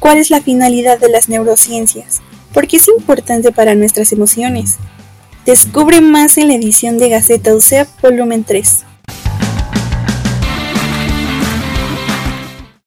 ¿Cuál es la finalidad de las neurociencias? ¿Por qué es importante para nuestras emociones? Descubre más en la edición de Gaceta UCEP Volumen 3.